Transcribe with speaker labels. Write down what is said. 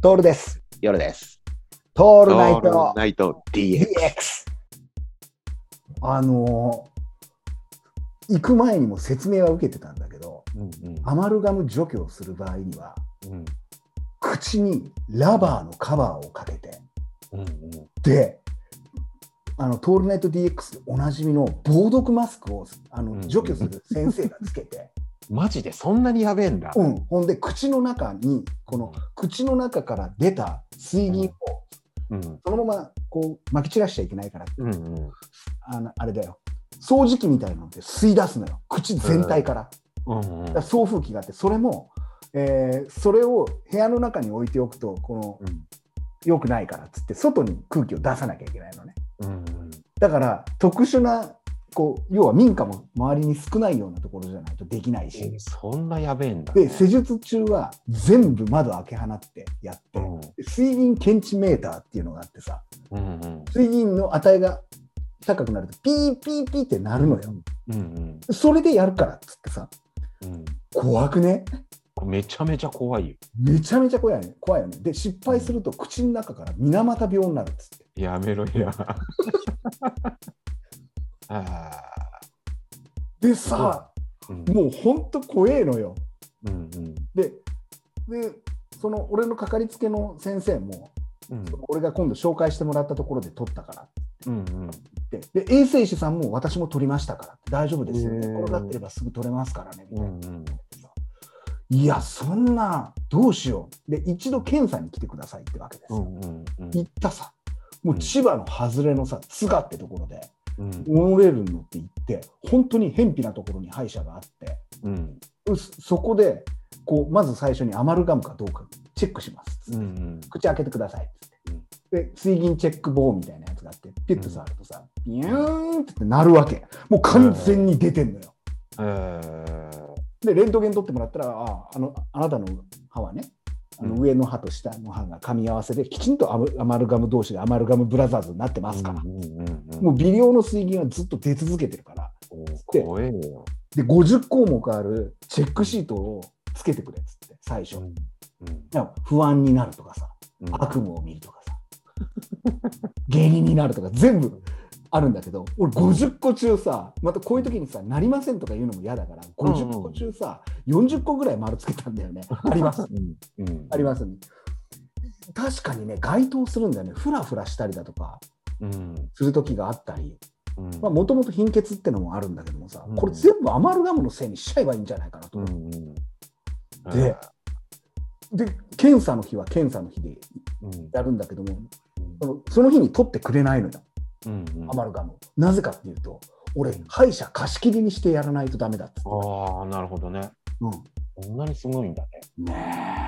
Speaker 1: トールです。
Speaker 2: 夜です。
Speaker 1: トールナイト。
Speaker 2: ナイト。DX。
Speaker 1: あのー行く前にも説明は受けてたんだけど、
Speaker 2: うん
Speaker 1: アマルガム除去をする場合には、
Speaker 2: うん。
Speaker 1: 口にラバーのカバーをかけて、
Speaker 2: うんうん。
Speaker 1: で、あのトールナイト DX でおなじみの防毒マスクをあの
Speaker 2: うん。
Speaker 1: 除去する先生がつけて、
Speaker 2: マジでそんなにやべえんだ。
Speaker 1: うん、ほんで口の中にこの口の中から出た水銀を
Speaker 2: うん。
Speaker 1: そのままこう撒き散らしちゃいけないから
Speaker 2: うんうん。
Speaker 1: あのあれだよ。掃除機みたいなので吸い出すのよ。口全体から,、
Speaker 2: うんうん。
Speaker 1: 送風機があってそれも、えーそれを部屋の中に置いておくとこの良くないからっつって外に空気を出さなきゃいけないのね。
Speaker 2: うんうん。
Speaker 1: だから特殊なこう要は民家も周りに少ないようなところじゃないとできないし、
Speaker 2: えそんなやべえんだ。
Speaker 1: で施術中は全部窓開け放ってやって、
Speaker 2: うん
Speaker 1: 水銀検知メーターっていうのがあってさ
Speaker 2: うんうん
Speaker 1: 水銀の値が高くなるとピーピーピーってなるのよ。
Speaker 2: うん
Speaker 1: それでやるからっつってさ、
Speaker 2: うんうん
Speaker 1: 怖くね？
Speaker 2: めちゃめちゃ怖いよ。
Speaker 1: めちゃめちゃ怖いよね。怖いよね。で、失敗すると口の中から水俣病になるっつって。
Speaker 2: やめろや。あ
Speaker 1: でさ、
Speaker 2: ーうん
Speaker 1: もうほんと怖えのよ。
Speaker 2: うんうん
Speaker 1: で、で、その俺のかかりつけの先生も、
Speaker 2: うん
Speaker 1: 俺が今度紹介してもらったところで取ったからって
Speaker 2: うんうん
Speaker 1: 言って、で、衛生士さんも私も取りましたからって大丈夫ですよ。
Speaker 2: へー
Speaker 1: 寝転がってればすぐ取れますからね。みたいな。
Speaker 2: うんうん
Speaker 1: いや、そんな、どうしよう。で、一度検査に来てくださいってわけですよ。
Speaker 2: うんうんうん
Speaker 1: 行ったさ、もう千葉の外れのさ、津賀ってところで、
Speaker 2: うん
Speaker 1: モノレールに乗って行って、本当に偏僻なところに歯医者があって、
Speaker 2: うん
Speaker 1: うそそこで、こう、まず最初にアマルガムかどうかチェックしますっつって。
Speaker 2: うんうん
Speaker 1: 口開けてくださいっつって。で、水銀チェック棒みたいなやつがあって、ピュッと触るとさ、ビューンってなるわけ。もう完全に出てんのよ。
Speaker 2: えー
Speaker 1: で、レントゲン取ってもらったら、ああのあなたの歯はね、あの
Speaker 2: うん
Speaker 1: 上の歯と下の歯が噛み合わせで、きちんとアマルガム同士がアマルガムブラザーズになってますから、
Speaker 2: うんうんうんうん。
Speaker 1: もう微量の水銀はずっと出続けてるから、
Speaker 2: おー怖えよ。
Speaker 1: で、50項目あるチェックシートをつけてくれっつって、最初。
Speaker 2: うんうん。
Speaker 1: 不安になるとかさ、
Speaker 2: うん。
Speaker 1: 悪夢を見るとかさ、芸人になるとか、全部あるんだけど、俺50個中さ、またこういう時にさ、なりませんとか言うのも嫌だから、50個中さ、40個ぐらい丸つけたんだよね。あります。
Speaker 2: うん。うん
Speaker 1: あります、確かにね、該当するんだよね。ふらふらしたりだとか
Speaker 2: うん。
Speaker 1: する時があったり、もともと貧血ってのもあるんだけどもさ
Speaker 2: うん、
Speaker 1: これ全部アマルガムのせいにしちゃえばいいんじゃないかなとでで、検査の日は検査の日で
Speaker 2: うん。
Speaker 1: やるんだけども、そのその日に取ってくれないのよ、
Speaker 2: うんうん。
Speaker 1: アマルガムを。なぜかっていうと、俺、歯医者貸し切りにしてやらないとダメだって。
Speaker 2: ああなるほどね。
Speaker 1: うん
Speaker 2: こんなにすごいんだね。
Speaker 1: ねえ